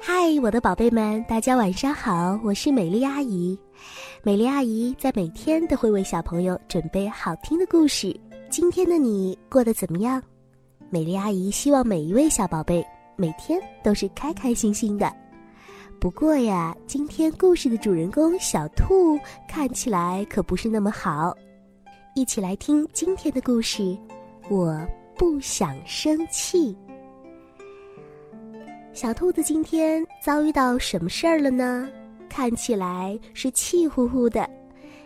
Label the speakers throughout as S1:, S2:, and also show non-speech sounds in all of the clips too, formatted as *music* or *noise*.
S1: 嗨，我的宝贝们，大家晚上好！我是美丽阿姨。美丽阿姨在每天都会为小朋友准备好听的故事。今天的你过得怎么样？美丽阿姨希望每一位小宝贝每天都是开开心心的。不过呀，今天故事的主人公小兔看起来可不是那么好。一起来听今天的故事。我不想生气。小兔子今天遭遇到什么事儿了呢？看起来是气呼呼的，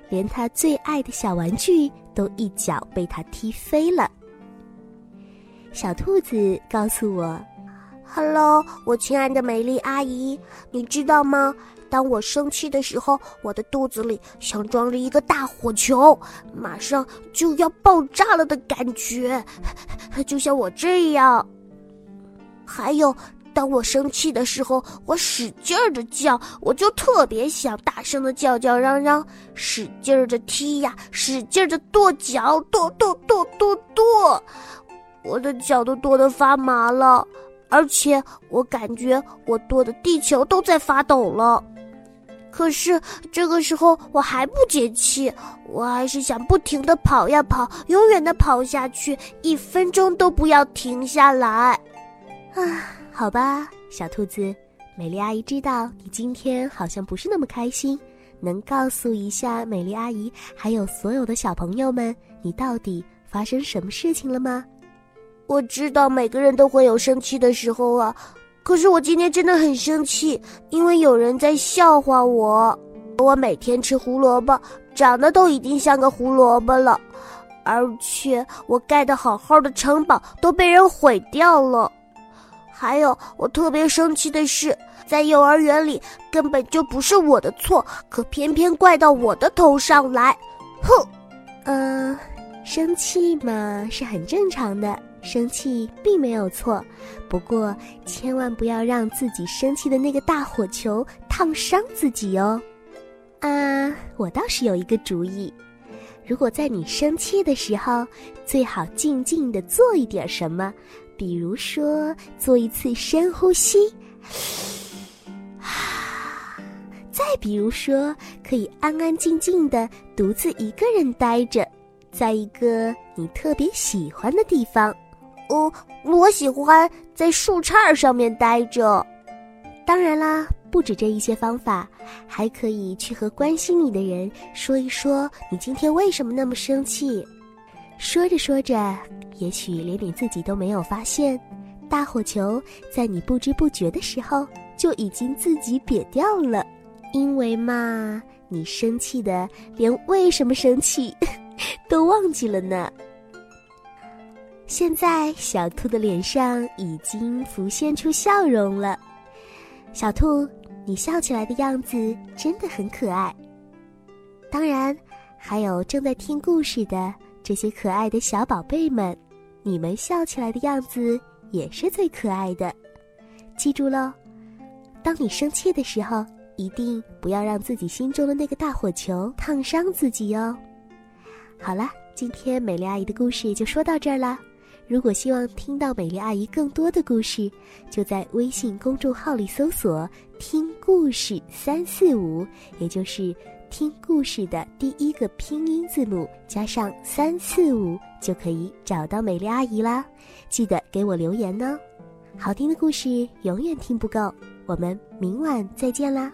S1: 连它最爱的小玩具都一脚被它踢飞了。小兔子告诉我
S2: ：“Hello，我亲爱的美丽阿姨，你知道吗？当我生气的时候，我的肚子里像装着一个大火球，马上就要爆炸了的感觉，*laughs* 就像我这样。还有。”当我生气的时候，我使劲儿的叫，我就特别想大声的叫叫嚷嚷，使劲儿的踢呀，使劲儿的跺脚，跺跺跺跺跺，我的脚都跺得发麻了，而且我感觉我跺的地球都在发抖了。可是这个时候我还不解气，我还是想不停的跑呀跑，永远的跑下去，一分钟都不要停下来，
S1: 啊。好吧，小兔子，美丽阿姨知道你今天好像不是那么开心，能告诉一下美丽阿姨还有所有的小朋友们，你到底发生什么事情了吗？
S2: 我知道每个人都会有生气的时候啊，可是我今天真的很生气，因为有人在笑话我。我每天吃胡萝卜，长得都已经像个胡萝卜了，而且我盖的好好的城堡都被人毁掉了。还有，我特别生气的是，在幼儿园里根本就不是我的错，可偏偏怪到我的头上来。哼，
S1: 呃，生气嘛是很正常的，生气并没有错，不过千万不要让自己生气的那个大火球烫伤自己哦。啊，我倒是有一个主意，如果在你生气的时候，最好静静的做一点什么。比如说，做一次深呼吸，啊！*sighs* 再比如说，可以安安静静的独自一个人待着，在一个你特别喜欢的地方。
S2: 哦，我喜欢在树杈上面待着。
S1: 当然啦，不止这一些方法，还可以去和关心你的人说一说，你今天为什么那么生气。说着说着，也许连你自己都没有发现，大火球在你不知不觉的时候就已经自己瘪掉了。因为嘛，你生气的连为什么生气 *laughs* 都忘记了呢。现在，小兔的脸上已经浮现出笑容了。小兔，你笑起来的样子真的很可爱。当然，还有正在听故事的。这些可爱的小宝贝们，你们笑起来的样子也是最可爱的。记住喽，当你生气的时候，一定不要让自己心中的那个大火球烫伤自己哦。好了，今天美丽阿姨的故事就说到这儿啦。如果希望听到美丽阿姨更多的故事，就在微信公众号里搜索“听故事三四五”，也就是听故事的第一个拼音字母加上三四五，就可以找到美丽阿姨啦。记得给我留言哦。好听的故事永远听不够，我们明晚再见啦。